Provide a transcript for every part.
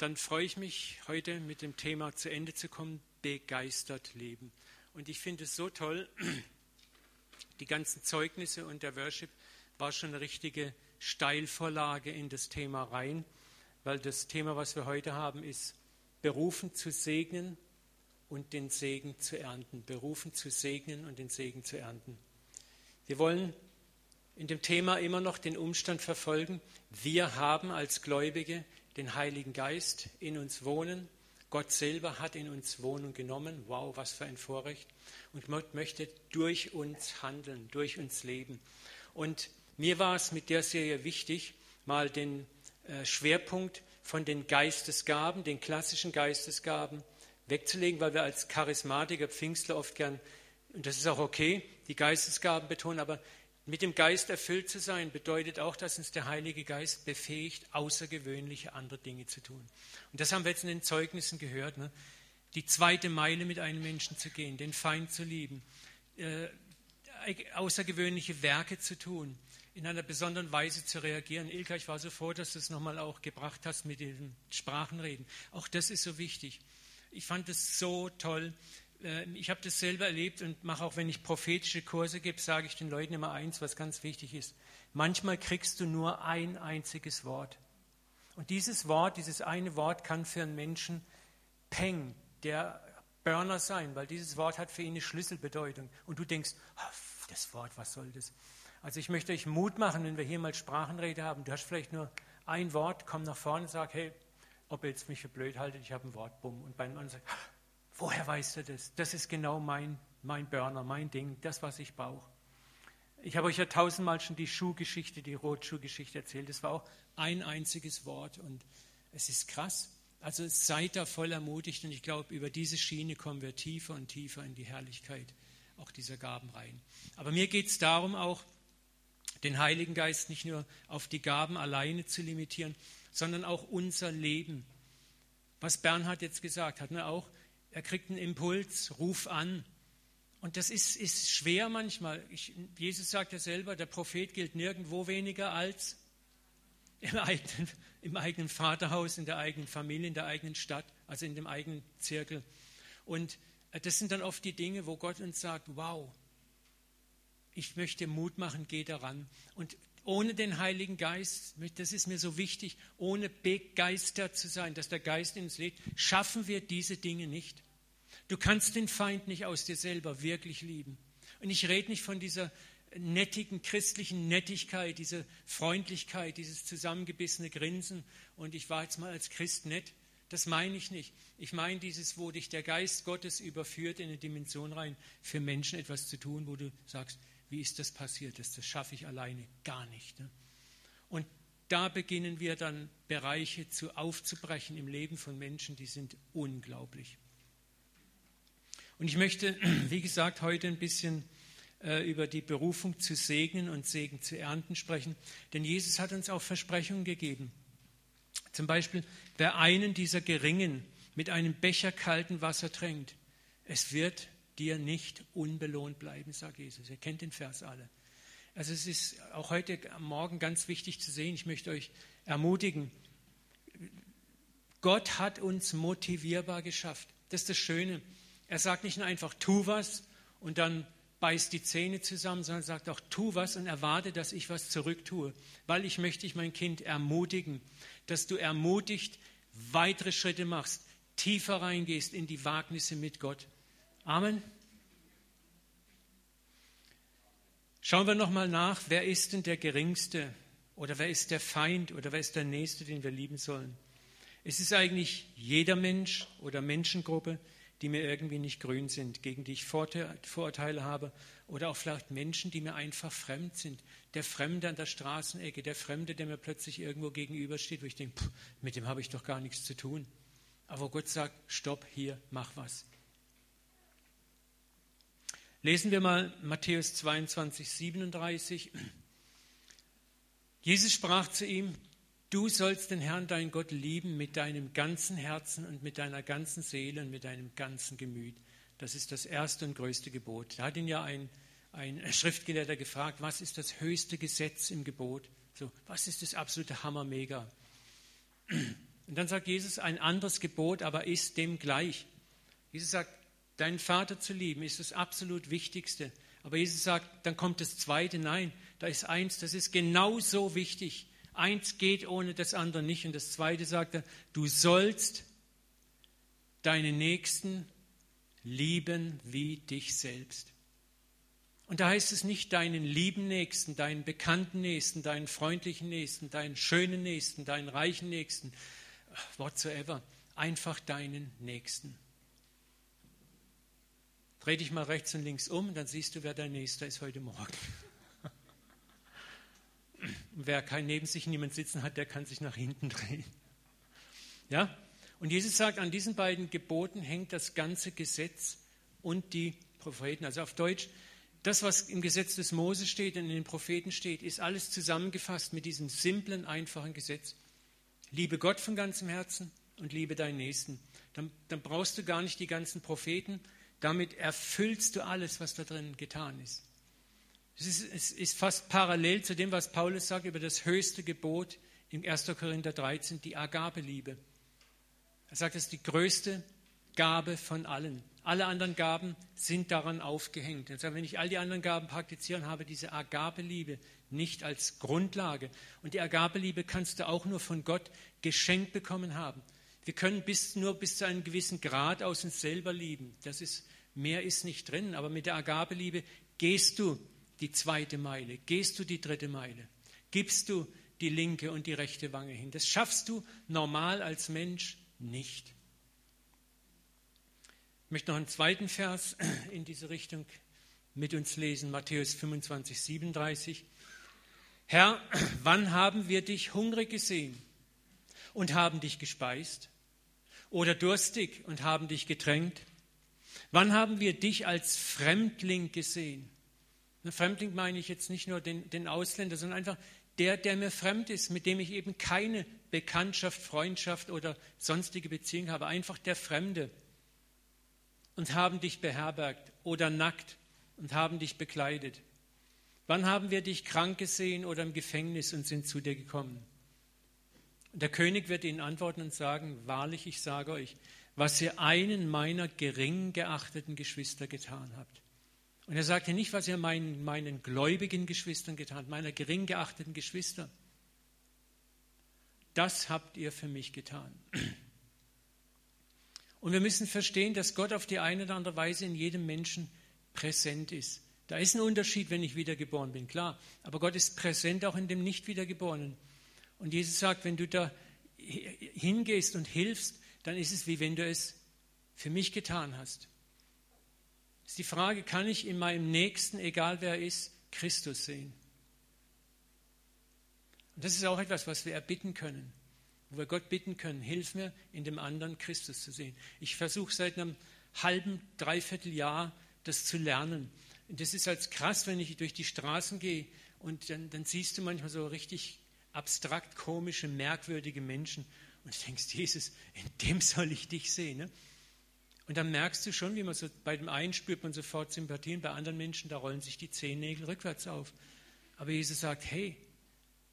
dann freue ich mich, heute mit dem Thema zu Ende zu kommen, begeistert leben. Und ich finde es so toll, die ganzen Zeugnisse und der Worship war schon eine richtige Steilvorlage in das Thema rein, weil das Thema, was wir heute haben, ist berufen zu segnen und den Segen zu ernten. Berufen zu segnen und den Segen zu ernten. Wir wollen in dem Thema immer noch den Umstand verfolgen, wir haben als Gläubige den Heiligen Geist in uns wohnen. Gott selber hat in uns Wohnung genommen. Wow, was für ein Vorrecht. Und Gott möchte durch uns handeln, durch uns leben. Und mir war es mit der Serie wichtig, mal den äh, Schwerpunkt von den Geistesgaben, den klassischen Geistesgaben wegzulegen, weil wir als Charismatiker, Pfingstler oft gern, und das ist auch okay, die Geistesgaben betonen, aber mit dem Geist erfüllt zu sein, bedeutet auch, dass uns der Heilige Geist befähigt, außergewöhnliche andere Dinge zu tun. Und das haben wir jetzt in den Zeugnissen gehört. Ne? Die zweite Meile mit einem Menschen zu gehen, den Feind zu lieben, äh, außergewöhnliche Werke zu tun, in einer besonderen Weise zu reagieren. Ilka, ich war so froh, dass du es nochmal auch gebracht hast mit dem Sprachenreden. Auch das ist so wichtig. Ich fand es so toll, ich habe das selber erlebt und mache auch, wenn ich prophetische Kurse gebe, sage ich den Leuten immer eins, was ganz wichtig ist. Manchmal kriegst du nur ein einziges Wort. Und dieses Wort, dieses eine Wort kann für einen Menschen Peng, der Burner sein, weil dieses Wort hat für ihn eine Schlüsselbedeutung. Und du denkst, das Wort, was soll das? Also ich möchte euch Mut machen, wenn wir hier mal Sprachenrede haben. Du hast vielleicht nur ein Wort, komm nach vorne und sag, hey, ob ihr jetzt mich für blöd haltet, ich habe ein Wort, bumm. Und beim anderen sagt, Woher weißt du das? Das ist genau mein, mein Burner, mein Ding, das, was ich brauche. Ich habe euch ja tausendmal schon die Schuhgeschichte, die Rotschuhgeschichte erzählt. Das war auch ein einziges Wort und es ist krass. Also seid da voll ermutigt und ich glaube, über diese Schiene kommen wir tiefer und tiefer in die Herrlichkeit auch dieser Gaben rein. Aber mir geht es darum auch, den Heiligen Geist nicht nur auf die Gaben alleine zu limitieren, sondern auch unser Leben. Was Bernhard jetzt gesagt hat, ne, auch er kriegt einen Impuls, ruf an. Und das ist, ist schwer manchmal. Ich, Jesus sagt ja selber, der Prophet gilt nirgendwo weniger als im eigenen, im eigenen Vaterhaus, in der eigenen Familie, in der eigenen Stadt, also in dem eigenen Zirkel. Und äh, das sind dann oft die Dinge, wo Gott uns sagt, wow, ich möchte Mut machen, geh daran. Und ohne den Heiligen Geist, das ist mir so wichtig, ohne begeistert zu sein, dass der Geist in uns lebt, schaffen wir diese Dinge nicht. Du kannst den Feind nicht aus dir selber wirklich lieben. Und ich rede nicht von dieser nettigen christlichen Nettigkeit, dieser Freundlichkeit, dieses zusammengebissene Grinsen und ich war jetzt mal als Christ nett. Das meine ich nicht. Ich meine dieses, wo dich der Geist Gottes überführt in eine Dimension rein, für Menschen etwas zu tun, wo du sagst, wie ist das passiert? Das, das schaffe ich alleine gar nicht. Ne? Und da beginnen wir dann Bereiche zu aufzubrechen im Leben von Menschen, die sind unglaublich. Und ich möchte, wie gesagt, heute ein bisschen äh, über die Berufung zu segnen und Segen zu ernten sprechen, denn Jesus hat uns auch Versprechungen gegeben. Zum Beispiel, wer einen dieser Geringen mit einem Becher kalten Wasser tränkt, es wird dir nicht unbelohnt bleiben, sagt Jesus. Ihr kennt den Vers alle. Also es ist auch heute Morgen ganz wichtig zu sehen, ich möchte euch ermutigen, Gott hat uns motivierbar geschafft. Das ist das Schöne. Er sagt nicht nur einfach, tu was und dann beißt die Zähne zusammen, sondern sagt auch, tu was und erwarte, dass ich was zurücktue. Weil ich möchte ich mein Kind ermutigen, dass du ermutigt weitere Schritte machst, tiefer reingehst in die Wagnisse mit Gott. Amen. Schauen wir nochmal nach, wer ist denn der Geringste oder wer ist der Feind oder wer ist der Nächste, den wir lieben sollen? Es ist eigentlich jeder Mensch oder Menschengruppe, die mir irgendwie nicht grün sind, gegen die ich Vorurteile habe oder auch vielleicht Menschen, die mir einfach fremd sind. Der Fremde an der Straßenecke, der Fremde, der mir plötzlich irgendwo gegenübersteht, wo ich denke, pff, mit dem habe ich doch gar nichts zu tun. Aber Gott sagt, stopp hier, mach was. Lesen wir mal Matthäus 22, 37. Jesus sprach zu ihm, du sollst den Herrn, deinen Gott, lieben mit deinem ganzen Herzen und mit deiner ganzen Seele und mit deinem ganzen Gemüt. Das ist das erste und größte Gebot. Da hat ihn ja ein, ein Schriftgelehrter gefragt, was ist das höchste Gesetz im Gebot? So, was ist das absolute Hammer-Mega? Und dann sagt Jesus, ein anderes Gebot aber ist dem gleich. Jesus sagt, deinen Vater zu lieben ist das absolut Wichtigste. Aber Jesus sagt, dann kommt das Zweite. Nein, da ist eins, das ist genauso wichtig. Eins geht ohne das andere nicht. Und das Zweite sagt er, du sollst deine Nächsten lieben wie dich selbst. Und da heißt es nicht deinen lieben Nächsten, deinen bekannten Nächsten, deinen freundlichen Nächsten, deinen schönen Nächsten, deinen reichen Nächsten, whatsoever, einfach deinen Nächsten. Dreh dich mal rechts und links um, dann siehst du, wer dein Nächster ist heute Morgen. wer kein neben sich niemand sitzen hat, der kann sich nach hinten drehen. Ja? Und Jesus sagt, an diesen beiden Geboten hängt das ganze Gesetz und die Propheten. Also auf Deutsch, das, was im Gesetz des Moses steht und in den Propheten steht, ist alles zusammengefasst mit diesem simplen, einfachen Gesetz. Liebe Gott von ganzem Herzen und liebe deinen Nächsten. Dann, dann brauchst du gar nicht die ganzen Propheten. Damit erfüllst du alles, was da drin getan ist. Es ist, es ist fast parallel zu dem, was Paulus sagt über das höchste Gebot im 1. Korinther 13, die Agabeliebe. Er sagt, es ist die größte Gabe von allen. Alle anderen Gaben sind daran aufgehängt. Also wenn ich all die anderen Gaben praktiziere, habe diese Agabeliebe nicht als Grundlage. Und die Agabeliebe kannst du auch nur von Gott geschenkt bekommen haben. Wir können bis, nur bis zu einem gewissen Grad aus uns selber lieben. Das ist, mehr ist nicht drin. Aber mit der Agabeliebe gehst du die zweite Meile, gehst du die dritte Meile, gibst du die linke und die rechte Wange hin. Das schaffst du normal als Mensch nicht. Ich möchte noch einen zweiten Vers in diese Richtung mit uns lesen, Matthäus 25, 37. Herr, wann haben wir dich hungrig gesehen und haben dich gespeist? Oder durstig und haben dich getränkt? Wann haben wir dich als Fremdling gesehen? Fremdling meine ich jetzt nicht nur den, den Ausländer, sondern einfach der, der mir fremd ist, mit dem ich eben keine Bekanntschaft, Freundschaft oder sonstige Beziehung habe. Einfach der Fremde und haben dich beherbergt oder nackt und haben dich bekleidet? Wann haben wir dich krank gesehen oder im Gefängnis und sind zu dir gekommen? Und der König wird ihnen antworten und sagen, wahrlich, ich sage euch, was ihr einen meiner gering geachteten Geschwister getan habt. Und er sagte nicht, was ihr meinen, meinen gläubigen Geschwistern getan habt, meiner gering geachteten Geschwister. Das habt ihr für mich getan. Und wir müssen verstehen, dass Gott auf die eine oder andere Weise in jedem Menschen präsent ist. Da ist ein Unterschied, wenn ich wiedergeboren bin, klar. Aber Gott ist präsent auch in dem Nicht-Wiedergeborenen. Und Jesus sagt, wenn du da hingehst und hilfst, dann ist es wie wenn du es für mich getan hast. ist die Frage, kann ich in meinem Nächsten, egal wer er ist, Christus sehen? Und das ist auch etwas, was wir erbitten können wo wir Gott bitten können, hilf mir, in dem anderen Christus zu sehen. Ich versuche seit einem halben, dreiviertel Jahr das zu lernen. Und das ist als krass, wenn ich durch die Straßen gehe und dann, dann siehst du manchmal so richtig abstrakt komische, merkwürdige Menschen und du denkst, Jesus, in dem soll ich dich sehen. Ne? Und dann merkst du schon, wie man so bei dem einen spürt man sofort Sympathien, bei anderen Menschen, da rollen sich die Zehennägel rückwärts auf. Aber Jesus sagt, hey,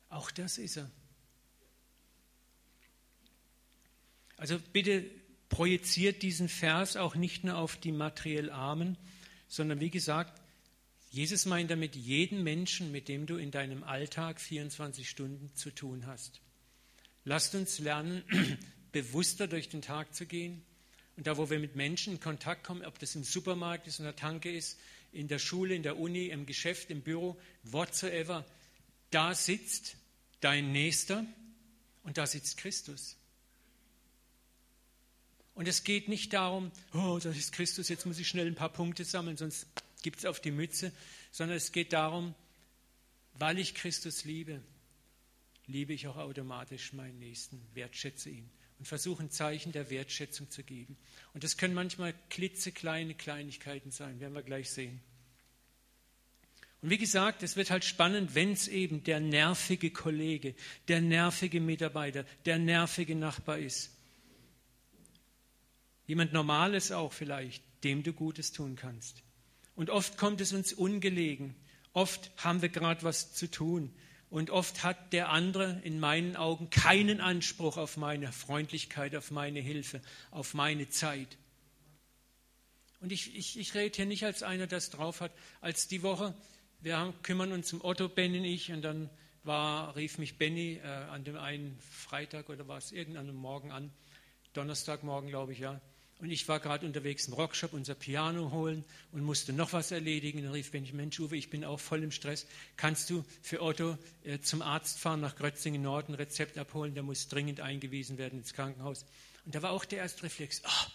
auch das ist er. Also bitte projiziert diesen Vers auch nicht nur auf die materiell Armen, sondern wie gesagt, Jesus meint damit jeden Menschen, mit dem du in deinem Alltag 24 Stunden zu tun hast. Lasst uns lernen, bewusster durch den Tag zu gehen. Und da, wo wir mit Menschen in Kontakt kommen, ob das im Supermarkt ist, in der Tanke ist, in der Schule, in der Uni, im Geschäft, im Büro, whatsoever, da sitzt dein Nächster und da sitzt Christus. Und es geht nicht darum, oh, das ist Christus, jetzt muss ich schnell ein paar Punkte sammeln, sonst gibt es auf die Mütze, sondern es geht darum, weil ich Christus liebe, liebe ich auch automatisch meinen Nächsten, wertschätze ihn und versuche ein Zeichen der Wertschätzung zu geben. Und das können manchmal klitzekleine Kleinigkeiten sein, werden wir gleich sehen. Und wie gesagt, es wird halt spannend, wenn es eben der nervige Kollege, der nervige Mitarbeiter, der nervige Nachbar ist. Jemand Normales auch vielleicht, dem du Gutes tun kannst. Und oft kommt es uns ungelegen. Oft haben wir gerade was zu tun. Und oft hat der andere in meinen Augen keinen Anspruch auf meine Freundlichkeit, auf meine Hilfe, auf meine Zeit. Und ich, ich, ich rede hier nicht als einer, der es drauf hat. Als die Woche, wir haben, kümmern uns um Otto, Ben und ich, und dann war, rief mich Benny äh, an dem einen Freitag oder war es irgendeinem Morgen an, Donnerstagmorgen, glaube ich, ja. Und ich war gerade unterwegs im Rockshop unser Piano holen und musste noch was erledigen. Dann rief Benny, Mensch, Uwe, ich bin auch voll im Stress. Kannst du für Otto äh, zum Arzt fahren nach Grötzingen Norden, Rezept abholen? Der muss dringend eingewiesen werden ins Krankenhaus. Und da war auch der erste Reflex, oh,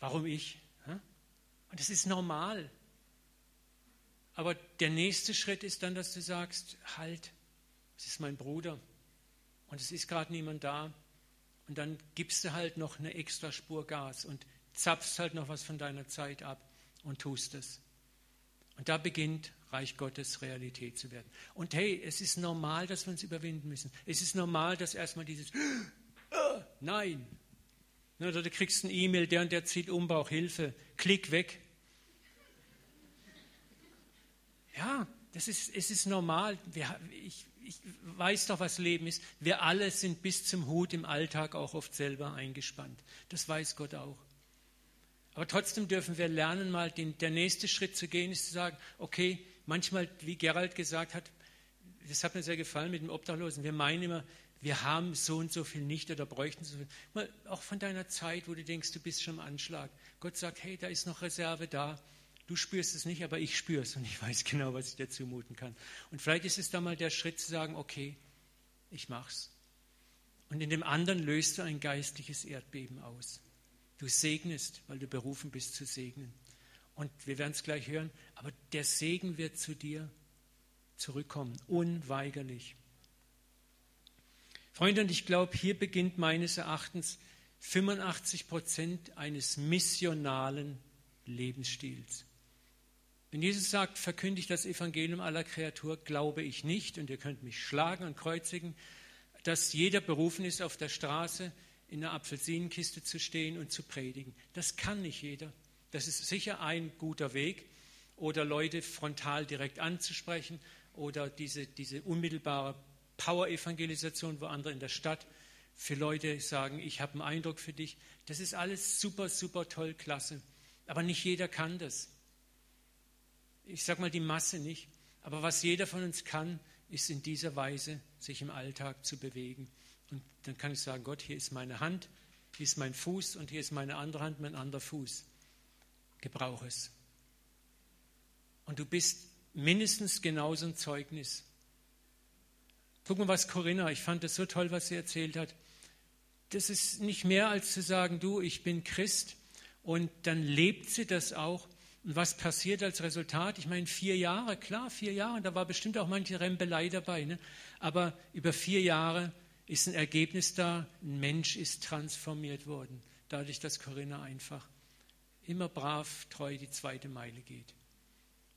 warum ich? Und das ist normal. Aber der nächste Schritt ist dann, dass du sagst, halt, es ist mein Bruder und es ist gerade niemand da. Und dann gibst du halt noch eine extra Spur Gas und zapfst halt noch was von deiner Zeit ab und tust es. Und da beginnt Reich Gottes Realität zu werden. Und hey, es ist normal, dass wir uns überwinden müssen. Es ist normal, dass erstmal dieses Nein. Oder du kriegst ein E-Mail, der und der zieht um, braucht Hilfe. Klick weg. Ja, das ist, es ist normal. Wir, ich, ich weiß doch, was Leben ist. Wir alle sind bis zum Hut im Alltag auch oft selber eingespannt. Das weiß Gott auch. Aber trotzdem dürfen wir lernen, mal den, der nächste Schritt zu gehen, ist zu sagen, okay, manchmal, wie Gerald gesagt hat, das hat mir sehr gefallen mit dem Obdachlosen, wir meinen immer, wir haben so und so viel nicht oder bräuchten so viel. Mal auch von deiner Zeit, wo du denkst, du bist schon am Anschlag. Gott sagt, hey, da ist noch Reserve da. Du spürst es nicht, aber ich spüre es und ich weiß genau, was ich dir zumuten kann. Und vielleicht ist es da mal der Schritt zu sagen, okay, ich mach's. Und in dem anderen löst du ein geistliches Erdbeben aus. Du segnest, weil du berufen bist zu segnen. Und wir werden es gleich hören, aber der Segen wird zu dir zurückkommen, unweigerlich. Freunde, und ich glaube, hier beginnt meines Erachtens 85 Prozent eines missionalen Lebensstils. Wenn Jesus sagt, verkündigt das Evangelium aller Kreatur, glaube ich nicht, und ihr könnt mich schlagen und kreuzigen, dass jeder berufen ist, auf der Straße in einer Apfelsinenkiste zu stehen und zu predigen. Das kann nicht jeder. Das ist sicher ein guter Weg, oder Leute frontal direkt anzusprechen, oder diese, diese unmittelbare Power-Evangelisation, wo andere in der Stadt für Leute sagen, ich habe einen Eindruck für dich. Das ist alles super, super toll, klasse. Aber nicht jeder kann das ich sage mal die Masse nicht, aber was jeder von uns kann, ist in dieser Weise sich im Alltag zu bewegen. Und dann kann ich sagen, Gott, hier ist meine Hand, hier ist mein Fuß und hier ist meine andere Hand, mein anderer Fuß. Gebrauch es. Und du bist mindestens genauso ein Zeugnis. Guck mal, was Corinna, ich fand das so toll, was sie erzählt hat. Das ist nicht mehr als zu sagen, du, ich bin Christ und dann lebt sie das auch und was passiert als Resultat? Ich meine, vier Jahre, klar, vier Jahre, da war bestimmt auch manche Rempelei dabei. Ne? Aber über vier Jahre ist ein Ergebnis da, ein Mensch ist transformiert worden, dadurch, dass Corinna einfach immer brav, treu die zweite Meile geht.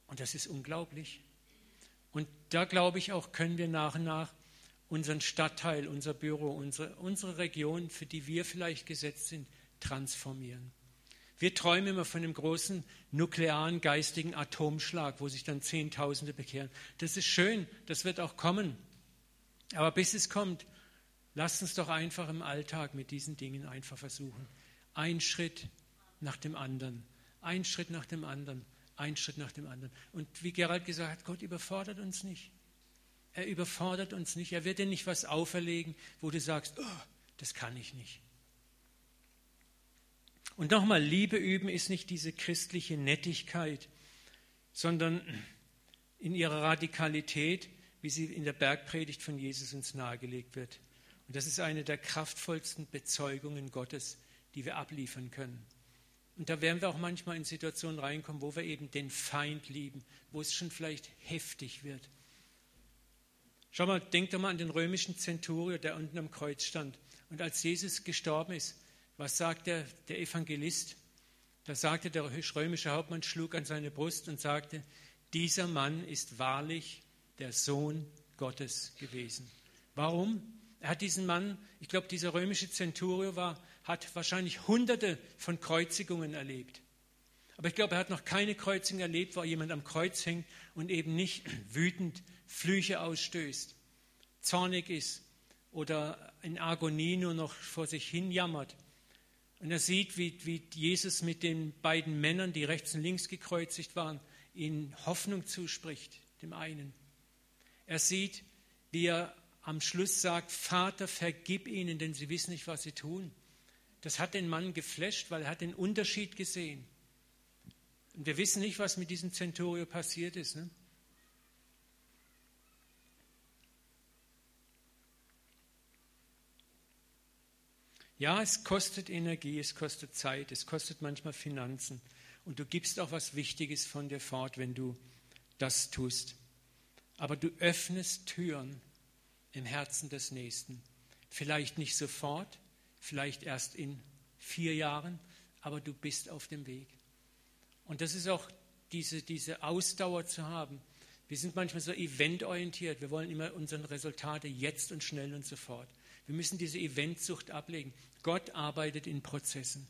Und das ist unglaublich. Und da glaube ich auch, können wir nach und nach unseren Stadtteil, unser Büro, unsere, unsere Region, für die wir vielleicht gesetzt sind, transformieren. Wir träumen immer von einem großen nuklearen geistigen Atomschlag, wo sich dann Zehntausende bekehren. Das ist schön, das wird auch kommen. Aber bis es kommt, lasst uns doch einfach im Alltag mit diesen Dingen einfach versuchen. Ein Schritt nach dem anderen, ein Schritt nach dem anderen, ein Schritt nach dem anderen. Und wie Gerald gesagt hat, Gott überfordert uns nicht. Er überfordert uns nicht. Er wird dir nicht was auferlegen, wo du sagst, oh, das kann ich nicht. Und nochmal, Liebe üben ist nicht diese christliche Nettigkeit, sondern in ihrer Radikalität, wie sie in der Bergpredigt von Jesus uns nahegelegt wird. Und das ist eine der kraftvollsten Bezeugungen Gottes, die wir abliefern können. Und da werden wir auch manchmal in Situationen reinkommen, wo wir eben den Feind lieben, wo es schon vielleicht heftig wird. Schau mal, denk doch mal an den römischen Zenturier, der unten am Kreuz stand. Und als Jesus gestorben ist, was sagt der, der Evangelist? Da sagte der römische Hauptmann, schlug an seine Brust und sagte, dieser Mann ist wahrlich der Sohn Gottes gewesen. Warum? Er hat diesen Mann, ich glaube, dieser römische Zenturier war, hat wahrscheinlich hunderte von Kreuzigungen erlebt. Aber ich glaube, er hat noch keine Kreuzigung erlebt, wo jemand am Kreuz hängt und eben nicht wütend Flüche ausstößt, zornig ist oder in Agonie nur noch vor sich hin jammert. Und er sieht, wie, wie Jesus mit den beiden Männern, die rechts und links gekreuzigt waren, ihnen Hoffnung zuspricht, dem einen. Er sieht, wie er am Schluss sagt, Vater, vergib ihnen, denn sie wissen nicht, was sie tun. Das hat den Mann geflasht, weil er hat den Unterschied gesehen. Und wir wissen nicht, was mit diesem Centurio passiert ist. Ne? Ja, es kostet Energie, es kostet Zeit, es kostet manchmal Finanzen. Und du gibst auch was Wichtiges von dir fort, wenn du das tust. Aber du öffnest Türen im Herzen des Nächsten. Vielleicht nicht sofort, vielleicht erst in vier Jahren, aber du bist auf dem Weg. Und das ist auch diese, diese Ausdauer zu haben. Wir sind manchmal so eventorientiert. Wir wollen immer unsere Resultate jetzt und schnell und sofort. Wir müssen diese Eventsucht ablegen. Gott arbeitet in Prozessen.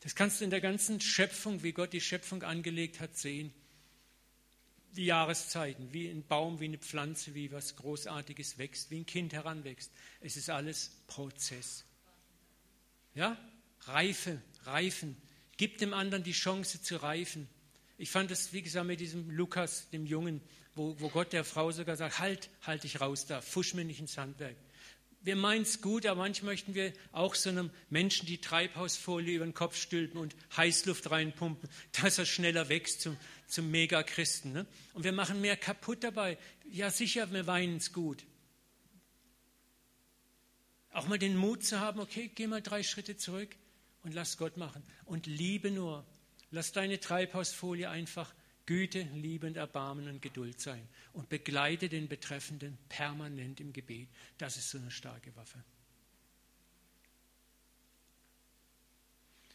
Das kannst du in der ganzen Schöpfung, wie Gott die Schöpfung angelegt hat, sehen. Die Jahreszeiten, wie ein Baum, wie eine Pflanze, wie was Großartiges wächst, wie ein Kind heranwächst. Es ist alles Prozess. Ja? Reife, reifen. Gib dem anderen die Chance zu reifen. Ich fand das, wie gesagt, mit diesem Lukas, dem Jungen, wo, wo Gott der Frau sogar sagt, halt, halt dich raus da, fusch mir nicht ins Handwerk wir meinen es gut, aber manchmal möchten wir auch so einem Menschen die Treibhausfolie über den Kopf stülpen und Heißluft reinpumpen, dass er schneller wächst zum, zum Megachristen. Ne? Und wir machen mehr kaputt dabei. Ja, sicher, wir weinen es gut. Auch mal den Mut zu haben, okay, geh mal drei Schritte zurück und lass Gott machen. Und liebe nur. Lass deine Treibhausfolie einfach Güte, Liebe und Erbarmen und Geduld sein und begleite den Betreffenden permanent im Gebet. Das ist so eine starke Waffe.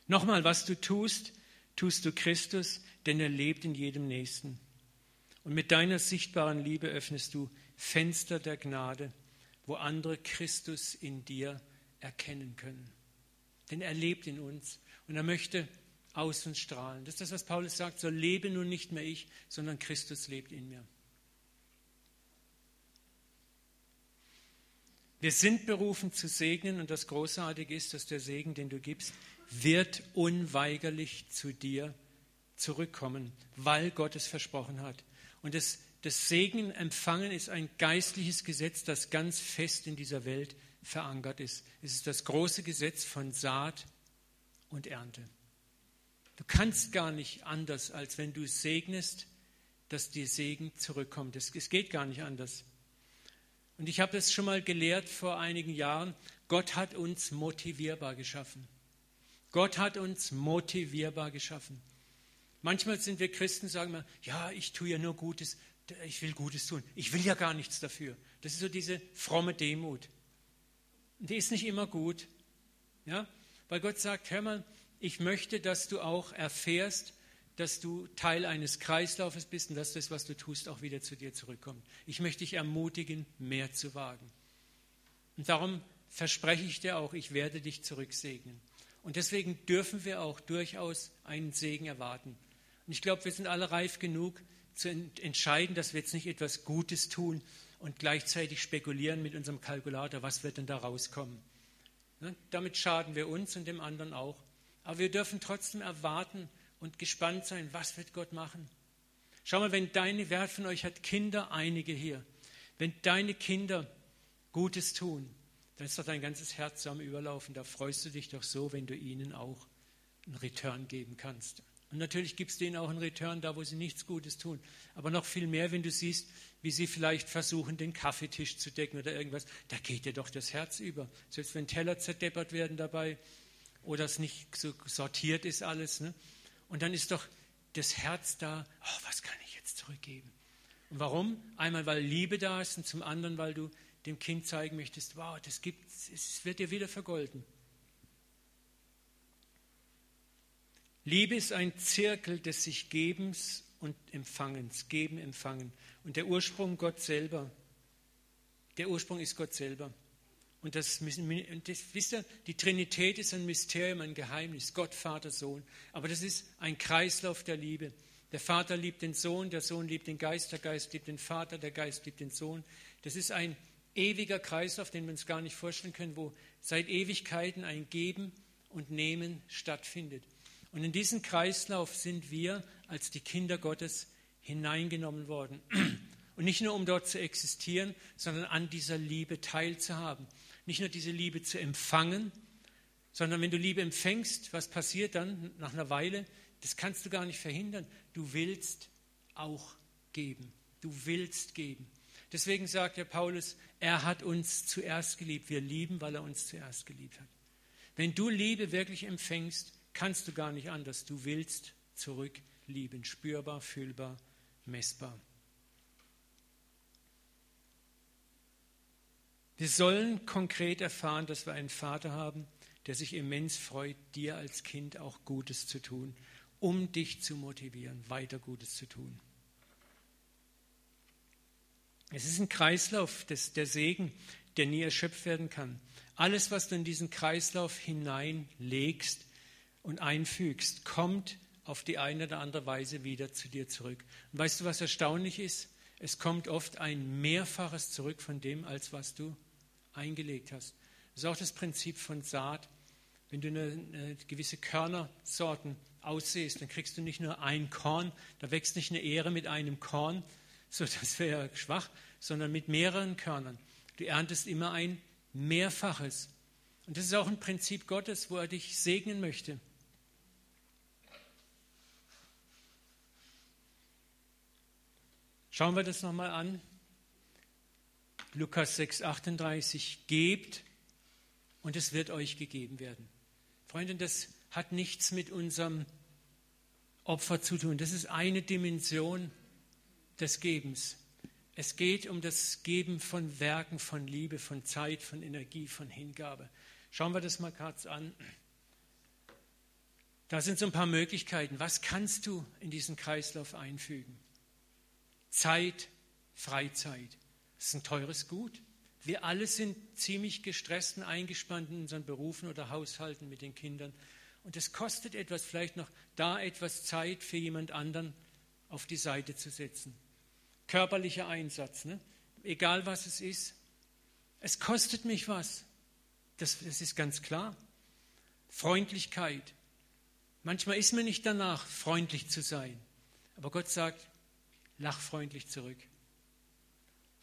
Nochmal, was du tust, tust du Christus, denn er lebt in jedem Nächsten. Und mit deiner sichtbaren Liebe öffnest du Fenster der Gnade, wo andere Christus in dir erkennen können. Denn er lebt in uns und er möchte aus uns strahlen. Das ist das, was Paulus sagt, so lebe nun nicht mehr ich, sondern Christus lebt in mir. Wir sind berufen zu segnen und das Großartige ist, dass der Segen, den du gibst, wird unweigerlich zu dir zurückkommen, weil Gott es versprochen hat. Und das, das Segen empfangen ist ein geistliches Gesetz, das ganz fest in dieser Welt verankert ist. Es ist das große Gesetz von Saat und Ernte. Du kannst gar nicht anders, als wenn du segnest, dass dir Segen zurückkommt. Es, es geht gar nicht anders. Und ich habe das schon mal gelehrt vor einigen Jahren. Gott hat uns motivierbar geschaffen. Gott hat uns motivierbar geschaffen. Manchmal sind wir Christen, sagen wir, ja, ich tue ja nur Gutes, ich will Gutes tun. Ich will ja gar nichts dafür. Das ist so diese fromme Demut. Und die ist nicht immer gut. Ja? Weil Gott sagt, hör mal, ich möchte, dass du auch erfährst, dass du Teil eines Kreislaufes bist und dass das, was du tust, auch wieder zu dir zurückkommt. Ich möchte dich ermutigen, mehr zu wagen. Und darum verspreche ich dir auch, ich werde dich zurücksegnen. Und deswegen dürfen wir auch durchaus einen Segen erwarten. Und ich glaube, wir sind alle reif genug zu entscheiden, dass wir jetzt nicht etwas Gutes tun und gleichzeitig spekulieren mit unserem Kalkulator, was wird denn da rauskommen. Ne? Damit schaden wir uns und dem anderen auch. Aber wir dürfen trotzdem erwarten und gespannt sein, was wird Gott machen. Schau mal, wenn deine, wer von euch hat Kinder, einige hier, wenn deine Kinder Gutes tun, dann ist doch dein ganzes Herz am Überlaufen. Da freust du dich doch so, wenn du ihnen auch einen Return geben kannst. Und natürlich gibst du ihnen auch einen Return da, wo sie nichts Gutes tun. Aber noch viel mehr, wenn du siehst, wie sie vielleicht versuchen, den Kaffeetisch zu decken oder irgendwas. Da geht dir doch das Herz über. Selbst wenn Teller zerdeppert werden dabei, oder es nicht so sortiert ist alles. Ne? Und dann ist doch das Herz da, oh, was kann ich jetzt zurückgeben? Und warum? Einmal, weil Liebe da ist und zum anderen, weil du dem Kind zeigen möchtest, wow, das gibt, es wird dir wieder vergolden. Liebe ist ein Zirkel des sich Gebens und Empfangens, Geben, Empfangen. Und der Ursprung Gott selber, der Ursprung ist Gott selber. Und das, das, wisst ihr, die Trinität ist ein Mysterium, ein Geheimnis. Gott, Vater, Sohn. Aber das ist ein Kreislauf der Liebe. Der Vater liebt den Sohn, der Sohn liebt den Geist, der Geist liebt den Vater, der Geist liebt den Sohn. Das ist ein ewiger Kreislauf, den wir uns gar nicht vorstellen können, wo seit Ewigkeiten ein Geben und Nehmen stattfindet. Und in diesen Kreislauf sind wir als die Kinder Gottes hineingenommen worden. Und nicht nur, um dort zu existieren, sondern an dieser Liebe teilzuhaben. Nicht nur diese Liebe zu empfangen, sondern wenn du Liebe empfängst, was passiert dann nach einer Weile? Das kannst du gar nicht verhindern. Du willst auch geben. Du willst geben. Deswegen sagt der Paulus, er hat uns zuerst geliebt. Wir lieben, weil er uns zuerst geliebt hat. Wenn du Liebe wirklich empfängst, kannst du gar nicht anders. Du willst zurücklieben, spürbar, fühlbar, messbar. Wir sollen konkret erfahren, dass wir einen Vater haben, der sich immens freut, dir als Kind auch Gutes zu tun, um dich zu motivieren, weiter Gutes zu tun. Es ist ein Kreislauf des, der Segen, der nie erschöpft werden kann. Alles, was du in diesen Kreislauf hineinlegst und einfügst, kommt auf die eine oder andere Weise wieder zu dir zurück. Und weißt du, was erstaunlich ist? Es kommt oft ein Mehrfaches zurück von dem, als was du eingelegt hast. Das ist auch das Prinzip von Saat. Wenn du eine, eine gewisse Körnersorten aussehst, dann kriegst du nicht nur ein Korn, da wächst nicht eine Ehre mit einem Korn, so das wäre schwach, sondern mit mehreren Körnern. Du erntest immer ein Mehrfaches. Und das ist auch ein Prinzip Gottes, wo er dich segnen möchte. Schauen wir das nochmal an. Lukas 6, 38. Gebt und es wird euch gegeben werden. Freunde, das hat nichts mit unserem Opfer zu tun. Das ist eine Dimension des Gebens. Es geht um das Geben von Werken, von Liebe, von Zeit, von Energie, von Hingabe. Schauen wir das mal kurz an. Da sind so ein paar Möglichkeiten. Was kannst du in diesen Kreislauf einfügen? Zeit, Freizeit. Das ist ein teures Gut. Wir alle sind ziemlich gestresst und eingespannt in unseren Berufen oder Haushalten mit den Kindern. Und es kostet etwas, vielleicht noch da etwas Zeit für jemand anderen auf die Seite zu setzen. Körperlicher Einsatz, ne? egal was es ist. Es kostet mich was. Das, das ist ganz klar. Freundlichkeit. Manchmal ist mir nicht danach, freundlich zu sein. Aber Gott sagt, lach freundlich zurück.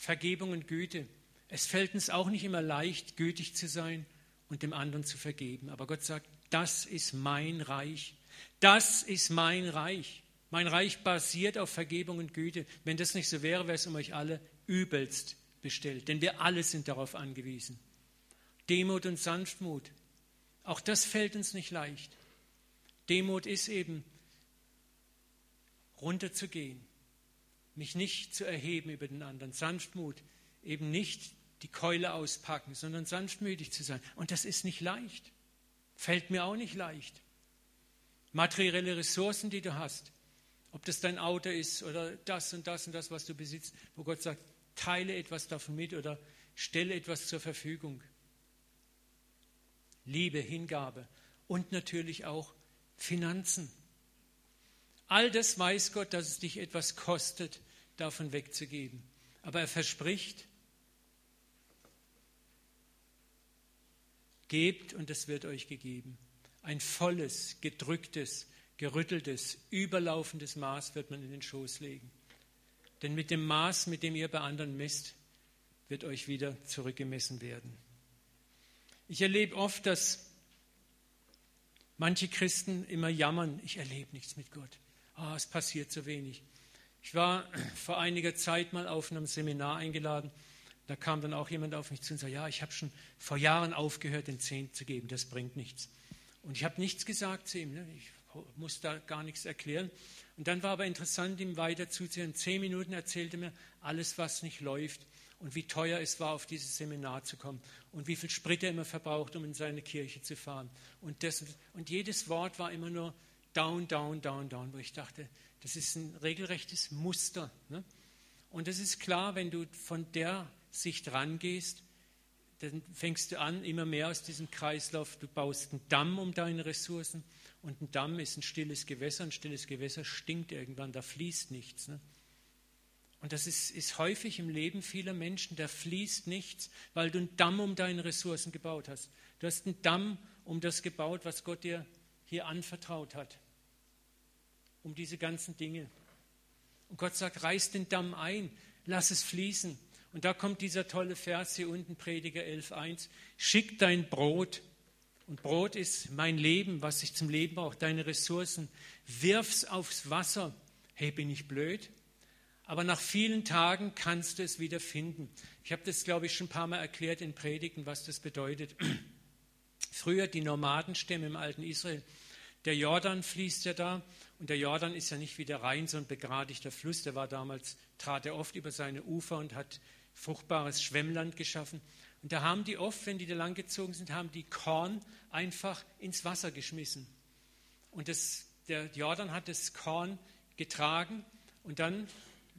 Vergebung und Güte. Es fällt uns auch nicht immer leicht, gütig zu sein und dem anderen zu vergeben. Aber Gott sagt, das ist mein Reich. Das ist mein Reich. Mein Reich basiert auf Vergebung und Güte. Wenn das nicht so wäre, wäre es um euch alle übelst bestellt. Denn wir alle sind darauf angewiesen. Demut und Sanftmut. Auch das fällt uns nicht leicht. Demut ist eben runterzugehen, mich nicht zu erheben über den anderen. Sanftmut, eben nicht die Keule auspacken, sondern sanftmütig zu sein. Und das ist nicht leicht. Fällt mir auch nicht leicht. Materielle Ressourcen, die du hast, ob das dein Auto ist oder das und das und das, was du besitzt, wo Gott sagt, teile etwas davon mit oder stelle etwas zur Verfügung. Liebe, Hingabe und natürlich auch Finanzen. All das weiß Gott, dass es dich etwas kostet, davon wegzugeben. Aber er verspricht, gebt und es wird euch gegeben. Ein volles, gedrücktes, gerütteltes, überlaufendes Maß wird man in den Schoß legen. Denn mit dem Maß, mit dem ihr bei anderen misst, wird euch wieder zurückgemessen werden. Ich erlebe oft, dass manche Christen immer jammern, ich erlebe nichts mit Gott oh, es passiert so wenig. Ich war vor einiger Zeit mal auf einem Seminar eingeladen. Da kam dann auch jemand auf mich zu und sagte, ja, ich habe schon vor Jahren aufgehört, den Zehnt zu geben, das bringt nichts. Und ich habe nichts gesagt zu ihm, ne? ich muss da gar nichts erklären. Und dann war aber interessant, ihm weiter zuzuhören. Zehn Minuten erzählte mir alles, was nicht läuft und wie teuer es war, auf dieses Seminar zu kommen und wie viel Sprit er immer verbraucht, um in seine Kirche zu fahren. Und, das, und jedes Wort war immer nur, down, down, down, down, wo ich dachte, das ist ein regelrechtes Muster. Ne? Und es ist klar, wenn du von der Sicht rangehst, dann fängst du an, immer mehr aus diesem Kreislauf, du baust einen Damm um deine Ressourcen und ein Damm ist ein stilles Gewässer, ein stilles Gewässer stinkt irgendwann, da fließt nichts. Ne? Und das ist, ist häufig im Leben vieler Menschen, da fließt nichts, weil du einen Damm um deine Ressourcen gebaut hast. Du hast einen Damm um das gebaut, was Gott dir hier anvertraut hat. Um diese ganzen Dinge. Und Gott sagt, reiß den Damm ein, lass es fließen. Und da kommt dieser tolle Vers hier unten, Prediger 11.1. Schick dein Brot. Und Brot ist mein Leben, was ich zum Leben brauche, deine Ressourcen. Wirf's aufs Wasser. Hey, bin ich blöd? Aber nach vielen Tagen kannst du es wieder finden. Ich habe das, glaube ich, schon ein paar Mal erklärt in Predigten, was das bedeutet. Früher die Nomadenstämme im alten Israel. Der Jordan fließt ja da und der Jordan ist ja nicht wie der Rhein, so ein begradigter Fluss. Der war damals, trat er oft über seine Ufer und hat fruchtbares Schwemmland geschaffen. Und da haben die oft, wenn die da lang gezogen sind, haben die Korn einfach ins Wasser geschmissen. Und das, der Jordan hat das Korn getragen und dann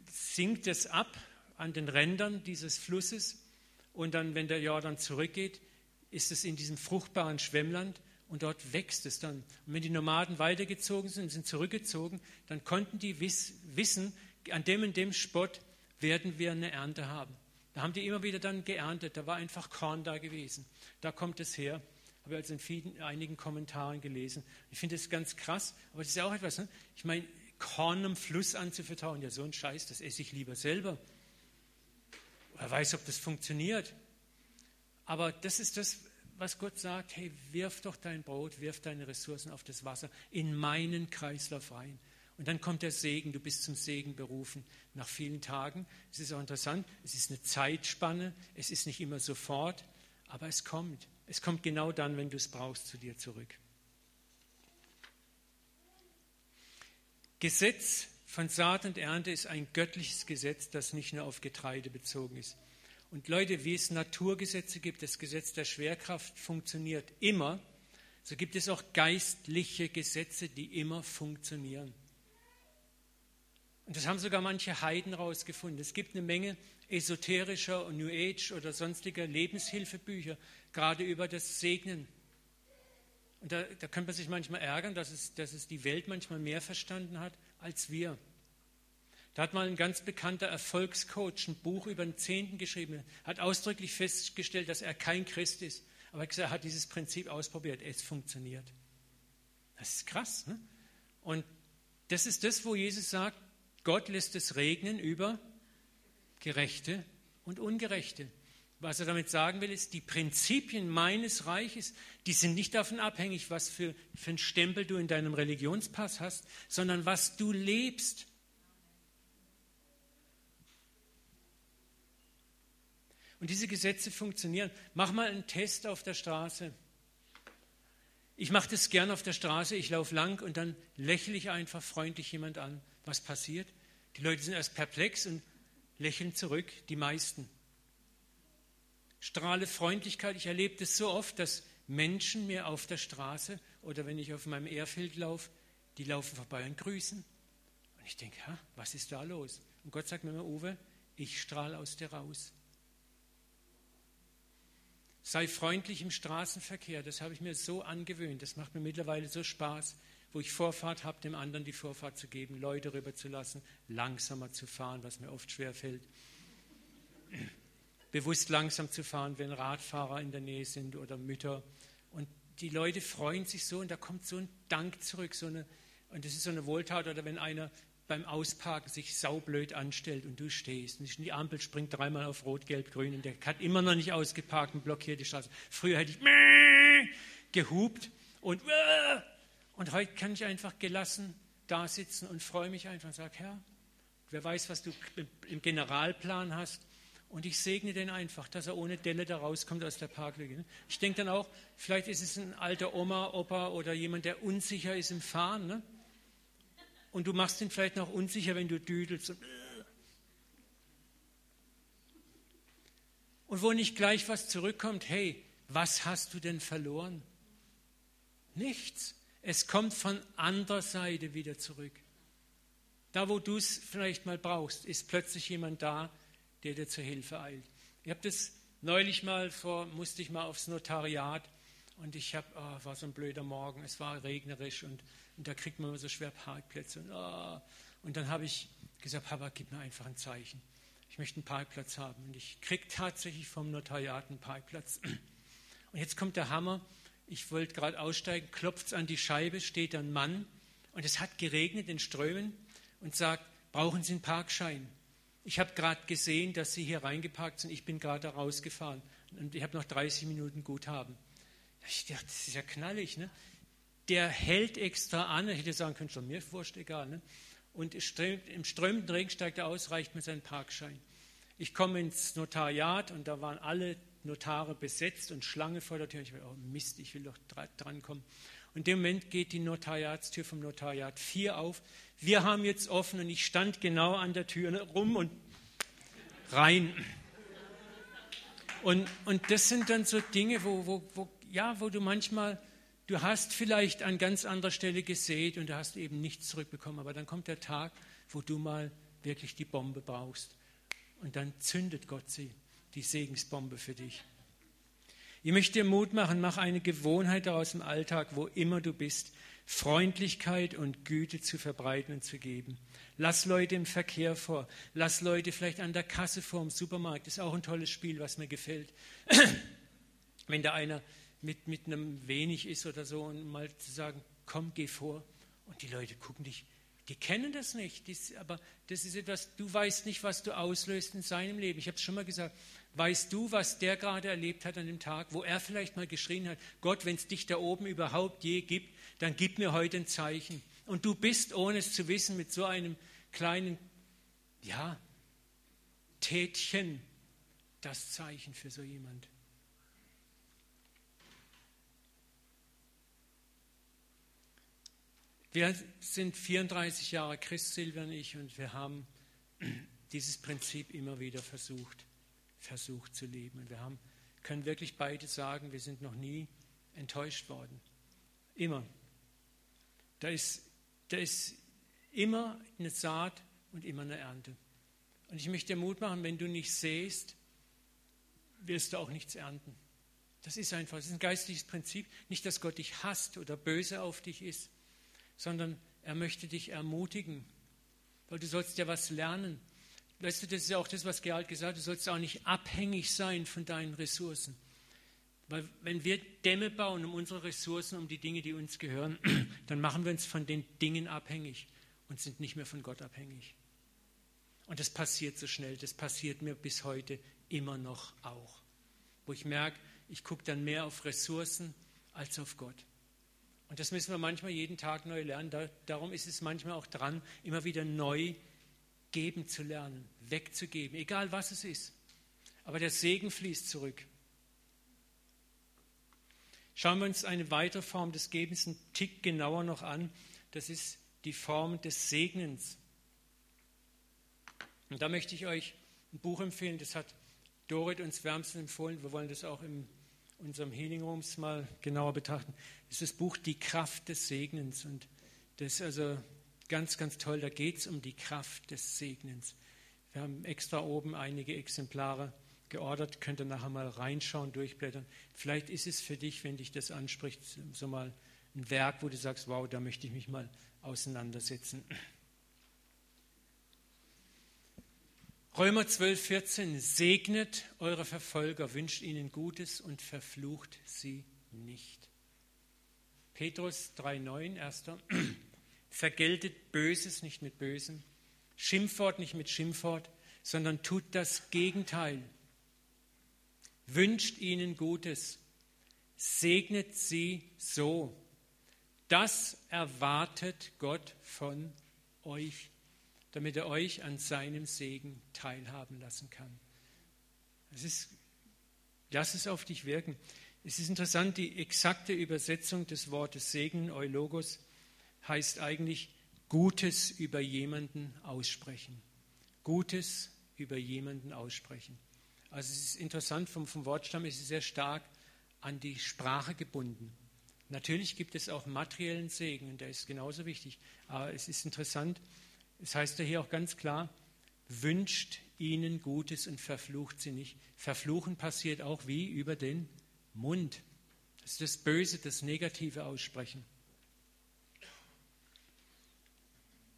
sinkt es ab an den Rändern dieses Flusses. Und dann, wenn der Jordan zurückgeht, ist es in diesem fruchtbaren Schwemmland und dort wächst es dann. Und wenn die Nomaden weitergezogen sind, sind zurückgezogen, dann konnten die wiss, wissen, an dem und dem Spot werden wir eine Ernte haben. Da haben die immer wieder dann geerntet, da war einfach Korn da gewesen. Da kommt es her. Habe ich also in vielen, einigen Kommentaren gelesen. Ich finde das ganz krass, aber das ist ja auch etwas. Ne? Ich meine, Korn am Fluss anzuvertrauen, ja, so ein Scheiß, das esse ich lieber selber. Wer weiß, ob das funktioniert. Aber das ist das, was Gott sagt, hey, wirf doch dein Brot, wirf deine Ressourcen auf das Wasser in meinen Kreislauf rein. Und dann kommt der Segen, du bist zum Segen berufen nach vielen Tagen. Es ist auch interessant, es ist eine Zeitspanne, es ist nicht immer sofort, aber es kommt. Es kommt genau dann, wenn du es brauchst, zu dir zurück. Gesetz von Saat und Ernte ist ein göttliches Gesetz, das nicht nur auf Getreide bezogen ist. Und Leute, wie es Naturgesetze gibt, das Gesetz der Schwerkraft funktioniert immer, so gibt es auch geistliche Gesetze, die immer funktionieren. Und das haben sogar manche Heiden herausgefunden. Es gibt eine Menge esoterischer und New Age oder sonstiger Lebenshilfebücher, gerade über das Segnen. Und da, da könnte man sich manchmal ärgern, dass es, dass es die Welt manchmal mehr verstanden hat als wir. Da hat mal ein ganz bekannter Erfolgscoach ein Buch über den Zehnten geschrieben, hat ausdrücklich festgestellt, dass er kein Christ ist. Aber er hat dieses Prinzip ausprobiert. Es funktioniert. Das ist krass. Ne? Und das ist das, wo Jesus sagt, Gott lässt es regnen über Gerechte und Ungerechte. Was er damit sagen will, ist, die Prinzipien meines Reiches, die sind nicht davon abhängig, was für, für einen Stempel du in deinem Religionspass hast, sondern was du lebst. Und diese Gesetze funktionieren. Mach mal einen Test auf der Straße. Ich mache das gern auf der Straße, ich laufe lang und dann lächle ich einfach freundlich jemand an. Was passiert? Die Leute sind erst perplex und lächeln zurück, die meisten. Strahle Freundlichkeit. Ich erlebe das so oft, dass Menschen mir auf der Straße oder wenn ich auf meinem Ehrfeld laufe, die laufen vorbei und grüßen. Und ich denke, was ist da los? Und Gott sagt mir immer, Uwe, ich strahle aus dir raus. Sei freundlich im Straßenverkehr. Das habe ich mir so angewöhnt. Das macht mir mittlerweile so Spaß, wo ich Vorfahrt habe, dem anderen die Vorfahrt zu geben, Leute rüberzulassen, langsamer zu fahren, was mir oft schwer fällt. Bewusst langsam zu fahren, wenn Radfahrer in der Nähe sind oder Mütter. Und die Leute freuen sich so und da kommt so ein Dank zurück. So eine, und das ist so eine Wohltat. Oder wenn einer beim Ausparken sich saublöd anstellt und du stehst und die Ampel springt dreimal auf Rot, Gelb, Grün und der hat immer noch nicht ausgeparkt und blockiert die Straße. Früher hätte ich gehupt und und heute kann ich einfach gelassen da sitzen und freue mich einfach und sage, Herr, wer weiß, was du im Generalplan hast und ich segne den einfach, dass er ohne Delle da rauskommt aus der Parklücke. Ich denke dann auch, vielleicht ist es ein alter Oma, Opa oder jemand, der unsicher ist im Fahren. Ne? Und du machst ihn vielleicht noch unsicher, wenn du düdelst. Und, und wo nicht gleich was zurückkommt, hey, was hast du denn verloren? Nichts. Es kommt von anderer Seite wieder zurück. Da, wo du es vielleicht mal brauchst, ist plötzlich jemand da, der dir zur Hilfe eilt. Ich habe das Neulich mal vor, musste ich mal aufs Notariat und ich hab, oh, war so ein blöder Morgen, es war regnerisch und, und da kriegt man immer so schwer Parkplätze. Und, oh, und dann habe ich gesagt, Papa, gib mir einfach ein Zeichen. Ich möchte einen Parkplatz haben. Und ich kriege tatsächlich vom Notariat einen Parkplatz. Und jetzt kommt der Hammer. Ich wollte gerade aussteigen, klopft an die Scheibe, steht ein Mann und es hat geregnet in Strömen und sagt, brauchen Sie einen Parkschein? Ich habe gerade gesehen, dass Sie hier reingeparkt sind. Ich bin gerade rausgefahren und ich habe noch 30 Minuten Guthaben. Ich dachte, das ist ja knallig. Ne? Der hält extra an. Ich hätte sagen können, schon mir wurscht, egal. Ne? Und im strömenden Regen steigt er aus, reicht mir seinen Parkschein. Ich komme ins Notariat und da waren alle Notare besetzt und Schlange vor der Tür. Ich dachte, oh Mist, ich will doch drankommen. Und in dem Moment geht die Notariatstür vom Notariat 4 auf. Wir haben jetzt offen und ich stand genau an der Tür rum und rein. Und, und das sind dann so Dinge, wo, wo, wo, ja, wo du manchmal, du hast vielleicht an ganz anderer Stelle gesät und du hast eben nichts zurückbekommen. Aber dann kommt der Tag, wo du mal wirklich die Bombe brauchst. Und dann zündet Gott sie, die Segensbombe für dich. Ich möchte dir Mut machen, mach eine Gewohnheit daraus im Alltag, wo immer du bist, Freundlichkeit und Güte zu verbreiten und zu geben. Lass Leute im Verkehr vor, lass Leute vielleicht an der Kasse vor im Supermarkt. Das ist auch ein tolles Spiel, was mir gefällt. Wenn da einer mit, mit einem wenig ist oder so und mal zu sagen, komm, geh vor. Und die Leute gucken dich, die kennen das nicht, das, aber das ist etwas, du weißt nicht, was du auslöst in seinem Leben. Ich habe es schon mal gesagt, Weißt du, was der gerade erlebt hat an dem Tag, wo er vielleicht mal geschrien hat, Gott, wenn es dich da oben überhaupt je gibt, dann gib mir heute ein Zeichen. Und du bist, ohne es zu wissen, mit so einem kleinen, ja, Tätchen das Zeichen für so jemand. Wir sind 34 Jahre Christ, Silvia und ich, und wir haben dieses Prinzip immer wieder versucht versucht zu leben. Und wir haben, können wirklich beide sagen, wir sind noch nie enttäuscht worden. Immer. Da ist, da ist immer eine Saat und immer eine Ernte. Und ich möchte dir Mut machen, wenn du nicht sähst, wirst du auch nichts ernten. Das ist einfach, das ist ein geistliches Prinzip. Nicht, dass Gott dich hasst oder böse auf dich ist, sondern er möchte dich ermutigen, weil du sollst ja was lernen. Weißt du, das ist ja auch das, was Gerald gesagt hat, du sollst auch nicht abhängig sein von deinen Ressourcen. Weil wenn wir Dämme bauen um unsere Ressourcen, um die Dinge, die uns gehören, dann machen wir uns von den Dingen abhängig und sind nicht mehr von Gott abhängig. Und das passiert so schnell, das passiert mir bis heute immer noch auch. Wo ich merke, ich gucke dann mehr auf Ressourcen als auf Gott. Und das müssen wir manchmal jeden Tag neu lernen. darum ist es manchmal auch dran, immer wieder neu geben zu lernen, wegzugeben, egal was es ist. Aber der Segen fließt zurück. Schauen wir uns eine weitere Form des Gebens einen Tick genauer noch an. Das ist die Form des Segnens. Und da möchte ich euch ein Buch empfehlen, das hat Dorit uns wärmstens empfohlen. Wir wollen das auch in unserem Healing Rooms mal genauer betrachten. Das ist das Buch Die Kraft des Segnens. Und das ist also Ganz, ganz toll. Da geht es um die Kraft des Segnens. Wir haben extra oben einige Exemplare geordert. Könnt ihr nachher mal reinschauen, durchblättern. Vielleicht ist es für dich, wenn dich das anspricht, so mal ein Werk, wo du sagst, wow, da möchte ich mich mal auseinandersetzen. Römer 12, 14. Segnet eure Verfolger, wünscht ihnen Gutes und verflucht sie nicht. Petrus 3, 9, erster. Vergeltet Böses nicht mit Bösem, Schimpfwort nicht mit Schimpfwort, sondern tut das Gegenteil. Wünscht ihnen Gutes, segnet sie so. Das erwartet Gott von euch, damit er euch an seinem Segen teilhaben lassen kann. Es ist, lass es auf dich wirken. Es ist interessant, die exakte Übersetzung des Wortes Segen, Eulogos, heißt eigentlich Gutes über jemanden aussprechen. Gutes über jemanden aussprechen. Also es ist interessant, vom, vom Wortstamm ist es sehr stark an die Sprache gebunden. Natürlich gibt es auch materiellen Segen und der ist genauso wichtig. Aber es ist interessant, es heißt ja hier auch ganz klar, wünscht ihnen Gutes und verflucht sie nicht. Verfluchen passiert auch wie über den Mund. Das ist das Böse, das Negative aussprechen.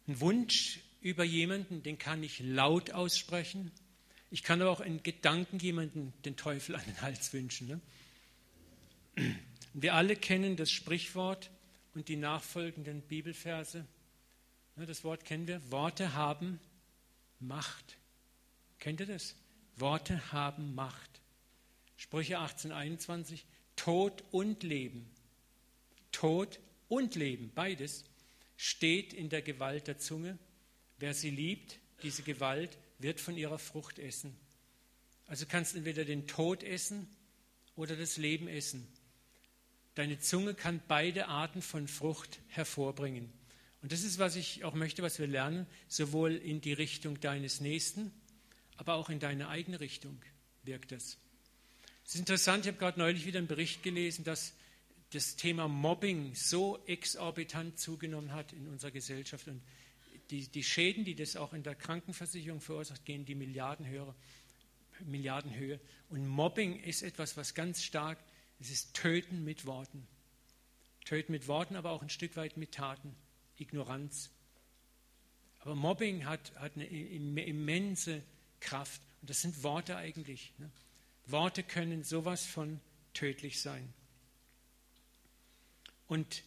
Ein Wunsch über jemanden, den kann ich laut aussprechen. Ich kann aber auch in Gedanken jemanden den Teufel an den Hals wünschen. Ne? Wir alle kennen das Sprichwort und die nachfolgenden Bibelverse. Ne, das Wort kennen wir. Worte haben Macht. Kennt ihr das? Worte haben Macht. Sprüche 18, 21. Tod und Leben. Tod und Leben, beides, steht in der Gewalt der Zunge. Wer sie liebt, diese Gewalt, wird von ihrer Frucht essen. Also kannst du entweder den Tod essen oder das Leben essen. Deine Zunge kann beide Arten von Frucht hervorbringen. Und das ist, was ich auch möchte, was wir lernen, sowohl in die Richtung deines Nächsten, aber auch in deine eigene Richtung wirkt das. Es ist interessant, ich habe gerade neulich wieder einen Bericht gelesen, dass das Thema Mobbing so exorbitant zugenommen hat in unserer Gesellschaft. Und die, die Schäden, die das auch in der Krankenversicherung verursacht, gehen die Milliardenhöhe. Milliardenhöhe. Und Mobbing ist etwas, was ganz stark, es ist Töten mit Worten. Töten mit Worten, aber auch ein Stück weit mit Taten. Ignoranz. Aber Mobbing hat, hat eine immense Kraft. Und das sind Worte eigentlich. Ne? Worte können sowas von tödlich sein. Und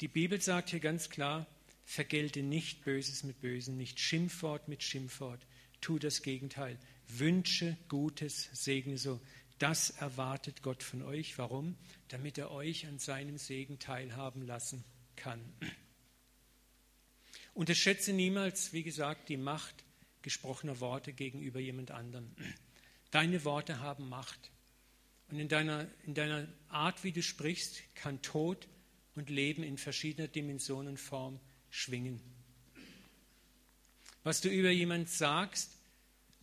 die Bibel sagt hier ganz klar, vergelte nicht Böses mit Bösen, nicht Schimpfwort mit Schimpfwort. Tu das Gegenteil. Wünsche Gutes, segne so. Das erwartet Gott von euch. Warum? Damit er euch an seinem Segen teilhaben lassen kann. Unterschätze niemals, wie gesagt, die Macht gesprochener Worte gegenüber jemand anderem. Deine Worte haben Macht. Und in deiner, in deiner Art, wie du sprichst, kann Tod und Leben in verschiedener Dimension und Form schwingen. Was du über jemand sagst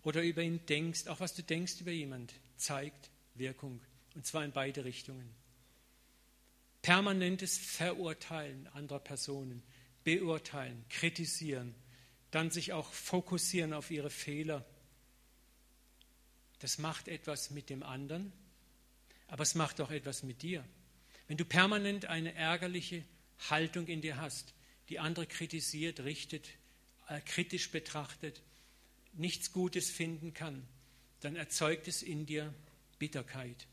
oder über ihn denkst, auch was du denkst über jemand, zeigt Wirkung. Und zwar in beide Richtungen. Permanentes Verurteilen anderer Personen, beurteilen, kritisieren, dann sich auch fokussieren auf ihre Fehler. Das macht etwas mit dem anderen, aber es macht auch etwas mit dir. Wenn du permanent eine ärgerliche Haltung in dir hast, die andere kritisiert, richtet, äh, kritisch betrachtet, nichts Gutes finden kann, dann erzeugt es in dir Bitterkeit.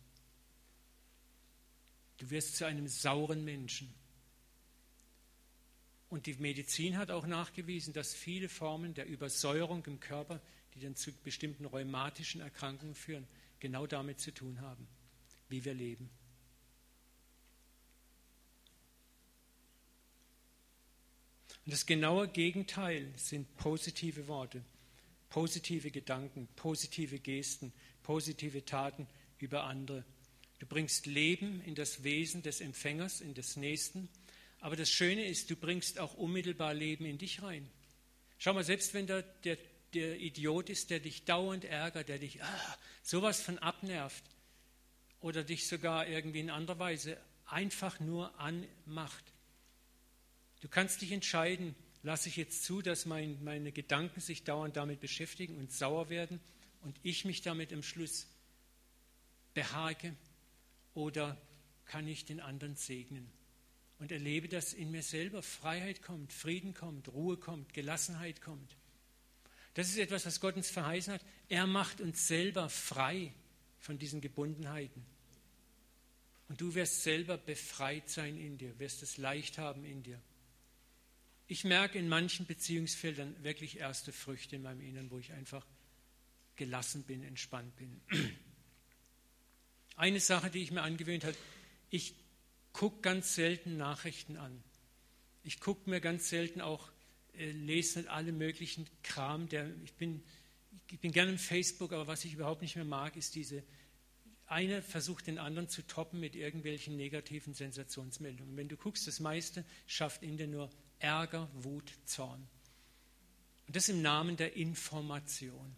Du wirst zu einem sauren Menschen. Und die Medizin hat auch nachgewiesen, dass viele Formen der Übersäuerung im Körper, die dann zu bestimmten rheumatischen Erkrankungen führen, genau damit zu tun haben, wie wir leben. Und das genaue Gegenteil sind positive Worte, positive Gedanken, positive Gesten, positive Taten über andere. Du bringst Leben in das Wesen des Empfängers, in des Nächsten aber das Schöne ist, du bringst auch unmittelbar Leben in dich rein. Schau mal, selbst wenn der, der, der Idiot ist, der dich dauernd ärgert, der dich ah, sowas von abnervt oder dich sogar irgendwie in anderer Weise einfach nur anmacht. Du kannst dich entscheiden, lasse ich jetzt zu, dass mein, meine Gedanken sich dauernd damit beschäftigen und sauer werden und ich mich damit im Schluss behage oder kann ich den anderen segnen? und erlebe, dass in mir selber Freiheit kommt, Frieden kommt, Ruhe kommt, Gelassenheit kommt. Das ist etwas, was Gott uns verheißen hat. Er macht uns selber frei von diesen Gebundenheiten. Und du wirst selber befreit sein in dir, wirst es leicht haben in dir. Ich merke in manchen Beziehungsfeldern wirklich erste Früchte in meinem Inneren, wo ich einfach gelassen bin, entspannt bin. Eine Sache, die ich mir angewöhnt habe, ich gucke ganz selten Nachrichten an. Ich gucke mir ganz selten auch, äh, lese nicht alle möglichen Kram. Der, ich, bin, ich bin gerne im Facebook, aber was ich überhaupt nicht mehr mag, ist diese, eine versucht den anderen zu toppen mit irgendwelchen negativen Sensationsmeldungen. Wenn du guckst, das meiste schafft in dir nur Ärger, Wut, Zorn. Und das im Namen der Information.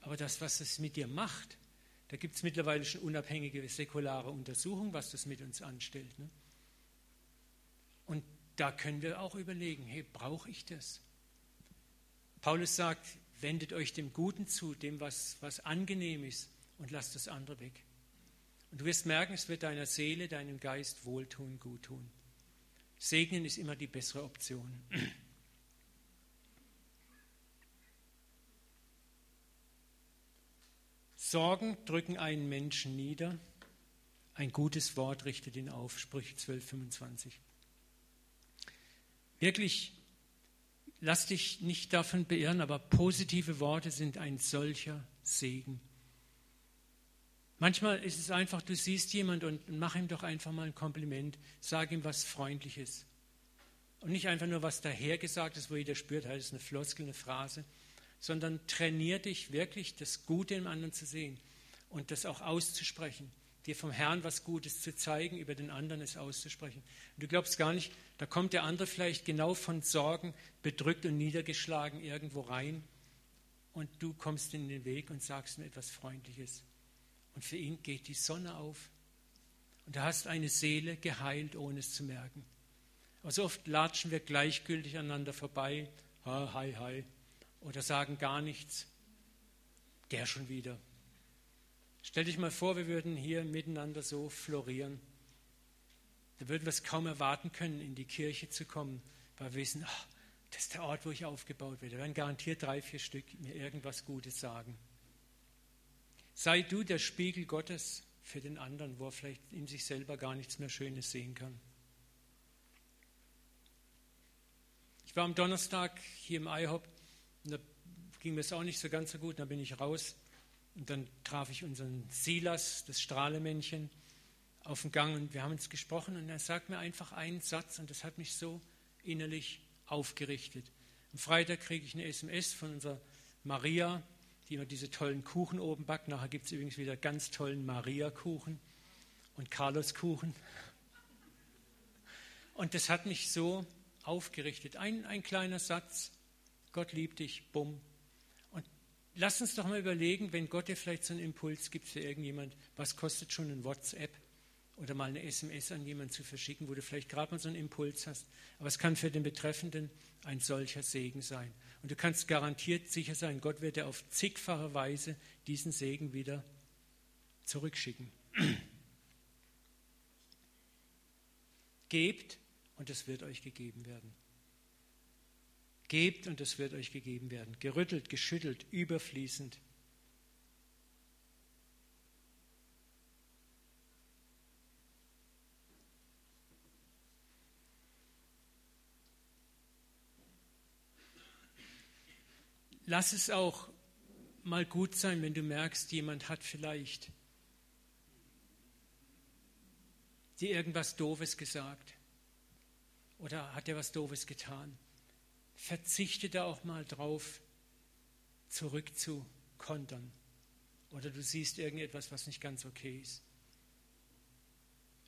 Aber das, was es mit dir macht, da gibt es mittlerweile schon unabhängige säkulare Untersuchungen, was das mit uns anstellt. Ne? Da können wir auch überlegen, hey, brauche ich das? Paulus sagt, wendet euch dem Guten zu, dem, was, was angenehm ist, und lasst das andere weg. Und du wirst merken, es wird deiner Seele, deinem Geist wohltun, gut tun. Segnen ist immer die bessere Option. Sorgen drücken einen Menschen nieder. Ein gutes Wort richtet ihn auf. Sprüche 12, 25. Wirklich, lass dich nicht davon beirren, aber positive Worte sind ein solcher Segen. Manchmal ist es einfach, du siehst jemand und mach ihm doch einfach mal ein Kompliment, sag ihm was Freundliches. Und nicht einfach nur was dahergesagt ist, wo jeder spürt, das ist eine Floskel, eine Phrase, sondern trainier dich wirklich, das Gute im anderen zu sehen und das auch auszusprechen. Dir vom Herrn was Gutes zu zeigen, über den anderen es auszusprechen. Und du glaubst gar nicht, da kommt der andere vielleicht genau von Sorgen bedrückt und niedergeschlagen irgendwo rein und du kommst in den Weg und sagst ihm etwas Freundliches. Und für ihn geht die Sonne auf. Und du hast eine Seele geheilt, ohne es zu merken. Aber so oft latschen wir gleichgültig aneinander vorbei, ha, hi, hi, oder sagen gar nichts. Der schon wieder. Stell dich mal vor, wir würden hier miteinander so florieren. Da würden wir es kaum erwarten können, in die Kirche zu kommen, weil wir wissen, ach, das ist der Ort, wo ich aufgebaut werde. Da werden garantiert drei, vier Stück mir irgendwas Gutes sagen. Sei du der Spiegel Gottes für den anderen, wo er vielleicht in sich selber gar nichts mehr Schönes sehen kann. Ich war am Donnerstag hier im IHOP und da ging mir es auch nicht so ganz so gut. Da bin ich raus und dann traf ich unseren Silas, das Strahlemännchen, auf dem Gang und wir haben uns gesprochen und er sagt mir einfach einen Satz und das hat mich so innerlich aufgerichtet. Am Freitag kriege ich eine SMS von unserer Maria, die immer diese tollen Kuchen oben backt. Nachher gibt es übrigens wieder ganz tollen Maria-Kuchen und Carlos-Kuchen. Und das hat mich so aufgerichtet. Ein, ein kleiner Satz, Gott liebt dich, bumm. Lass uns doch mal überlegen, wenn Gott dir vielleicht so einen Impuls gibt für irgendjemand, was kostet schon ein WhatsApp oder mal eine SMS an jemanden zu verschicken, wo du vielleicht gerade mal so einen Impuls hast. Aber es kann für den Betreffenden ein solcher Segen sein. Und du kannst garantiert sicher sein, Gott wird dir auf zigfache Weise diesen Segen wieder zurückschicken. Gebt und es wird euch gegeben werden. Gebt und es wird euch gegeben werden. Gerüttelt, geschüttelt, überfließend. lass es auch mal gut sein, wenn du merkst, jemand hat vielleicht dir irgendwas Doofes gesagt oder hat dir was Doofes getan. Verzichte da auch mal drauf, zurückzukontern. Oder du siehst irgendetwas, was nicht ganz okay ist.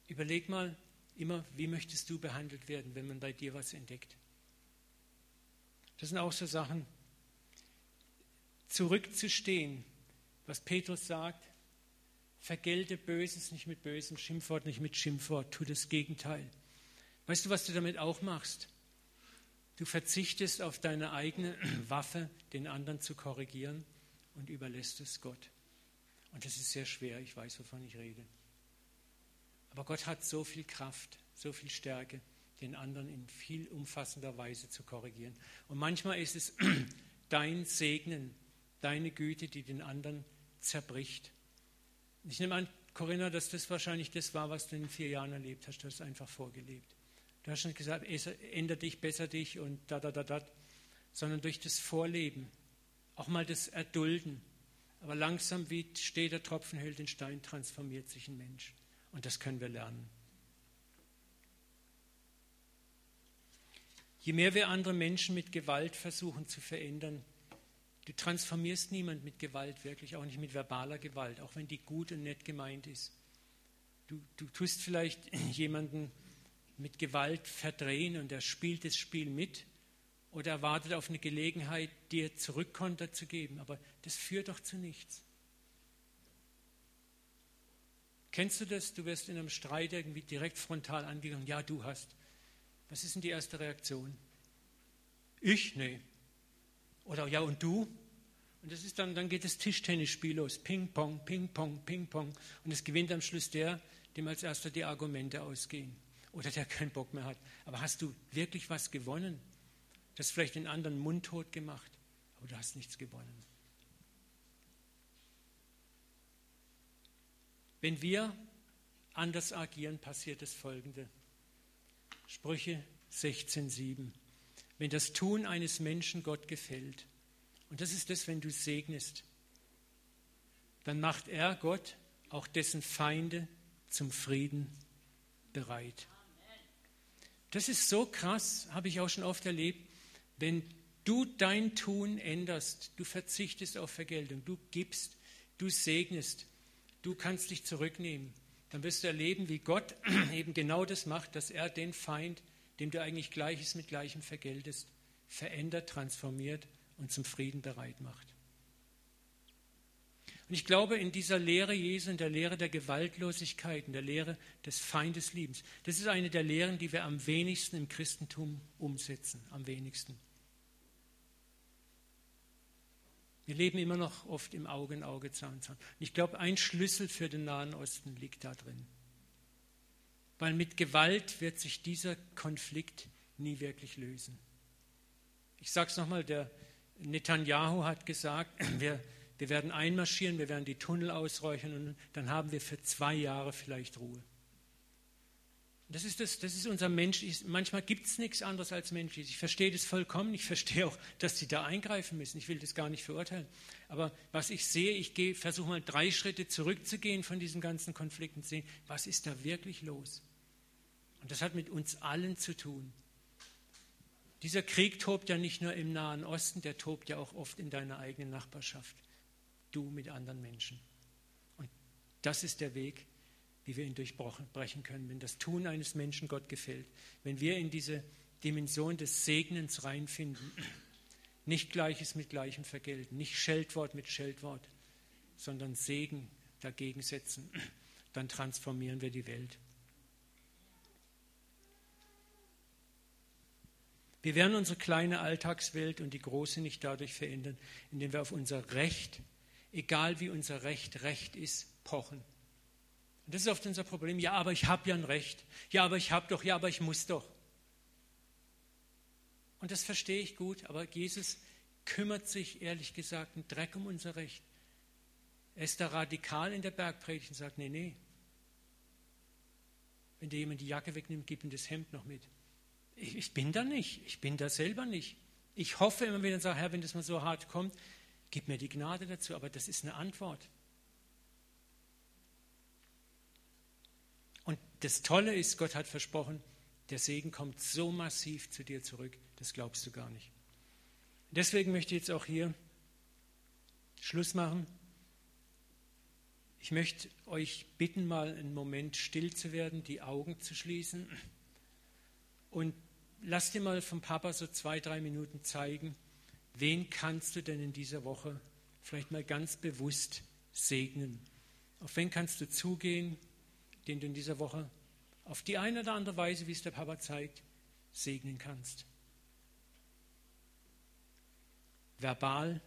Überleg mal immer, wie möchtest du behandelt werden, wenn man bei dir was entdeckt. Das sind auch so Sachen, zurückzustehen, was Petrus sagt, vergelte Böses nicht mit Bösem, Schimpfwort nicht mit Schimpfwort, tu das Gegenteil. Weißt du, was du damit auch machst? Du verzichtest auf deine eigene Waffe, den anderen zu korrigieren und überlässt es Gott. Und das ist sehr schwer, ich weiß, wovon ich rede. Aber Gott hat so viel Kraft, so viel Stärke, den anderen in viel umfassender Weise zu korrigieren. Und manchmal ist es dein Segnen, deine Güte, die den anderen zerbricht. Ich nehme an, Corinna, dass das wahrscheinlich das war, was du in vier Jahren erlebt hast. Du hast es einfach vorgelebt. Du hast nicht gesagt, ändere dich, besser dich und da, da, da, da, sondern durch das Vorleben, auch mal das Erdulden. Aber langsam, wie steht der Tropfen hält den Stein, transformiert sich ein Mensch. Und das können wir lernen. Je mehr wir andere Menschen mit Gewalt versuchen zu verändern, Du transformierst niemand mit Gewalt wirklich, auch nicht mit verbaler Gewalt, auch wenn die gut und nett gemeint ist. Du, du tust vielleicht jemanden mit Gewalt verdrehen und er spielt das Spiel mit oder erwartet auf eine Gelegenheit, dir Zurückkonter zu geben, aber das führt doch zu nichts. Kennst du das? Du wirst in einem Streit irgendwie direkt frontal angegangen. Ja, du hast. Was ist denn die erste Reaktion? Ich? Nee. Oder ja, und du? Und das ist dann, dann geht das Tischtennisspiel los. Ping, Pong, Ping, Pong, Ping, Pong. Und es gewinnt am Schluss der, dem als erster die Argumente ausgehen. Oder der keinen Bock mehr hat. Aber hast du wirklich was gewonnen? Du hast vielleicht den anderen mundtot gemacht, aber du hast nichts gewonnen. Wenn wir anders agieren, passiert das Folgende. Sprüche 16,7. Wenn das Tun eines Menschen Gott gefällt, und das ist das, wenn du segnest, dann macht er, Gott, auch dessen Feinde zum Frieden bereit. Das ist so krass, habe ich auch schon oft erlebt, wenn du dein Tun änderst, du verzichtest auf Vergeltung, du gibst, du segnest, du kannst dich zurücknehmen, dann wirst du erleben, wie Gott eben genau das macht, dass er den Feind, dem du eigentlich Gleiches mit Gleichem vergeltest, verändert, transformiert und zum Frieden bereit macht. Und ich glaube, in dieser Lehre Jesu, in der Lehre der Gewaltlosigkeit, in der Lehre des Feindesliebens, das ist eine der Lehren, die wir am wenigsten im Christentum umsetzen, am wenigsten. Wir leben immer noch oft im Auge in Auge, Zahn in Zahn. Und ich glaube, ein Schlüssel für den Nahen Osten liegt da drin. Weil mit Gewalt wird sich dieser Konflikt nie wirklich lösen. Ich sage es nochmal, der Netanyahu hat gesagt, wir, wir werden einmarschieren, wir werden die Tunnel ausräuchern und dann haben wir für zwei Jahre vielleicht Ruhe. Das ist, das, das ist unser Mensch. Manchmal gibt es nichts anderes als menschlich. Ich verstehe das vollkommen. Ich verstehe auch, dass sie da eingreifen müssen. Ich will das gar nicht verurteilen. Aber was ich sehe, ich versuche mal drei Schritte zurückzugehen von diesen ganzen Konflikten und sehen, was ist da wirklich los? Und das hat mit uns allen zu tun. Dieser Krieg tobt ja nicht nur im Nahen Osten, der tobt ja auch oft in deiner eigenen Nachbarschaft. Du mit anderen Menschen. Und das ist der Weg, wie wir ihn durchbrechen können, wenn das Tun eines Menschen Gott gefällt. Wenn wir in diese Dimension des Segnens reinfinden, nicht Gleiches mit Gleichem vergelten, nicht Scheldwort mit Scheldwort, sondern Segen dagegen setzen, dann transformieren wir die Welt. Wir werden unsere kleine Alltagswelt und die große nicht dadurch verändern, indem wir auf unser Recht, egal wie unser Recht Recht ist, pochen. Und das ist oft unser Problem. Ja, aber ich habe ja ein Recht. Ja, aber ich habe doch. Ja, aber ich muss doch. Und das verstehe ich gut, aber Jesus kümmert sich ehrlich gesagt einen Dreck um unser Recht. Er ist da radikal in der Bergpredigt und sagt, nee, nee. Wenn dir jemand die Jacke wegnimmt, gib ihm das Hemd noch mit. Ich, ich bin da nicht. Ich bin da selber nicht. Ich hoffe immer wieder und sage, Herr, wenn das mal so hart kommt, gib mir die Gnade dazu. Aber das ist eine Antwort. Und das Tolle ist, Gott hat versprochen, der Segen kommt so massiv zu dir zurück, das glaubst du gar nicht. Deswegen möchte ich jetzt auch hier Schluss machen. Ich möchte euch bitten, mal einen Moment still zu werden, die Augen zu schließen und lass dir mal vom Papa so zwei, drei Minuten zeigen, wen kannst du denn in dieser Woche vielleicht mal ganz bewusst segnen? Auf wen kannst du zugehen, den du in dieser Woche auf die eine oder andere Weise, wie es der Papa zeigt, segnen kannst? Verbal,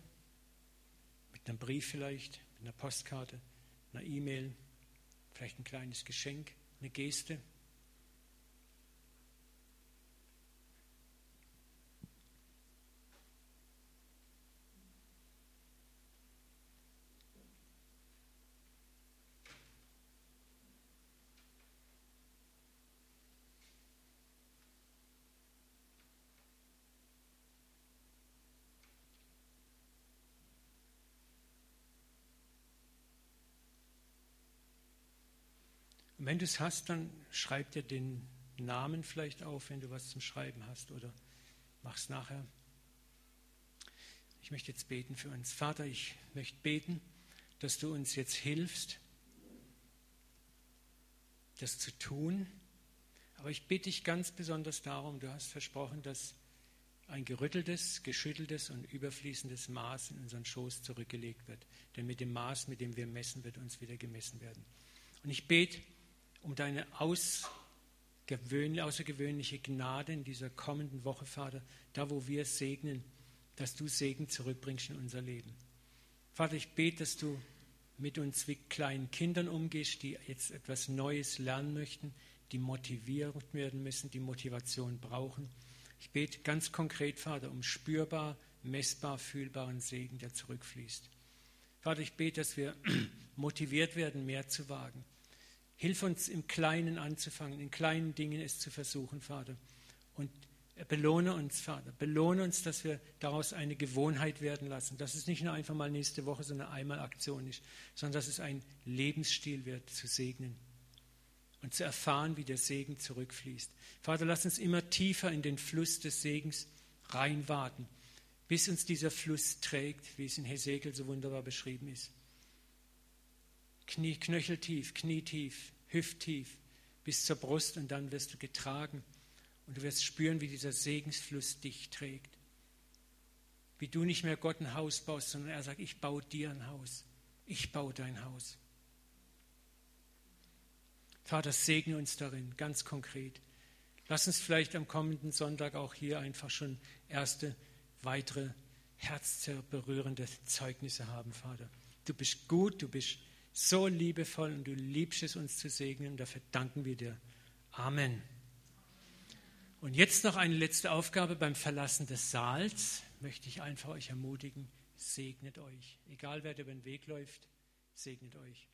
mit einem Brief vielleicht, mit einer Postkarte, einer E-Mail, vielleicht ein kleines Geschenk, eine Geste. Wenn du es hast, dann schreib dir den Namen vielleicht auf, wenn du was zum Schreiben hast oder mach es nachher. Ich möchte jetzt beten für uns. Vater, ich möchte beten, dass du uns jetzt hilfst, das zu tun. Aber ich bitte dich ganz besonders darum, du hast versprochen, dass ein gerütteltes, geschütteltes und überfließendes Maß in unseren Schoß zurückgelegt wird. Denn mit dem Maß, mit dem wir messen, wird uns wieder gemessen werden. Und ich bete, um deine außergewöhnliche Gnade in dieser kommenden Woche, Vater, da wo wir segnen, dass du Segen zurückbringst in unser Leben. Vater, ich bete, dass du mit uns wie kleinen Kindern umgehst, die jetzt etwas Neues lernen möchten, die motiviert werden müssen, die Motivation brauchen. Ich bete ganz konkret, Vater, um spürbar, messbar, fühlbaren Segen, der zurückfließt. Vater, ich bete, dass wir motiviert werden, mehr zu wagen. Hilf uns im Kleinen anzufangen, in kleinen Dingen es zu versuchen, Vater. Und belohne uns, Vater. Belohne uns, dass wir daraus eine Gewohnheit werden lassen. Dass es nicht nur einfach mal nächste Woche so eine Einmalaktion ist, sondern dass es ein Lebensstil wird, zu segnen und zu erfahren, wie der Segen zurückfließt. Vater, lass uns immer tiefer in den Fluss des Segens reinwarten, bis uns dieser Fluss trägt, wie es in Hesekiel so wunderbar beschrieben ist. Knie, knöcheltief, knietief, hüfttief, bis zur Brust und dann wirst du getragen und du wirst spüren, wie dieser Segensfluss dich trägt. Wie du nicht mehr Gott ein Haus baust, sondern er sagt, ich baue dir ein Haus. Ich baue dein Haus. Vater, segne uns darin, ganz konkret. Lass uns vielleicht am kommenden Sonntag auch hier einfach schon erste, weitere, herzzerberührende Zeugnisse haben, Vater. Du bist gut, du bist so liebevoll und du liebst es, uns zu segnen. Dafür danken wir dir. Amen. Und jetzt noch eine letzte Aufgabe beim Verlassen des Saals. Möchte ich einfach euch ermutigen, segnet euch. Egal wer über den Weg läuft, segnet euch.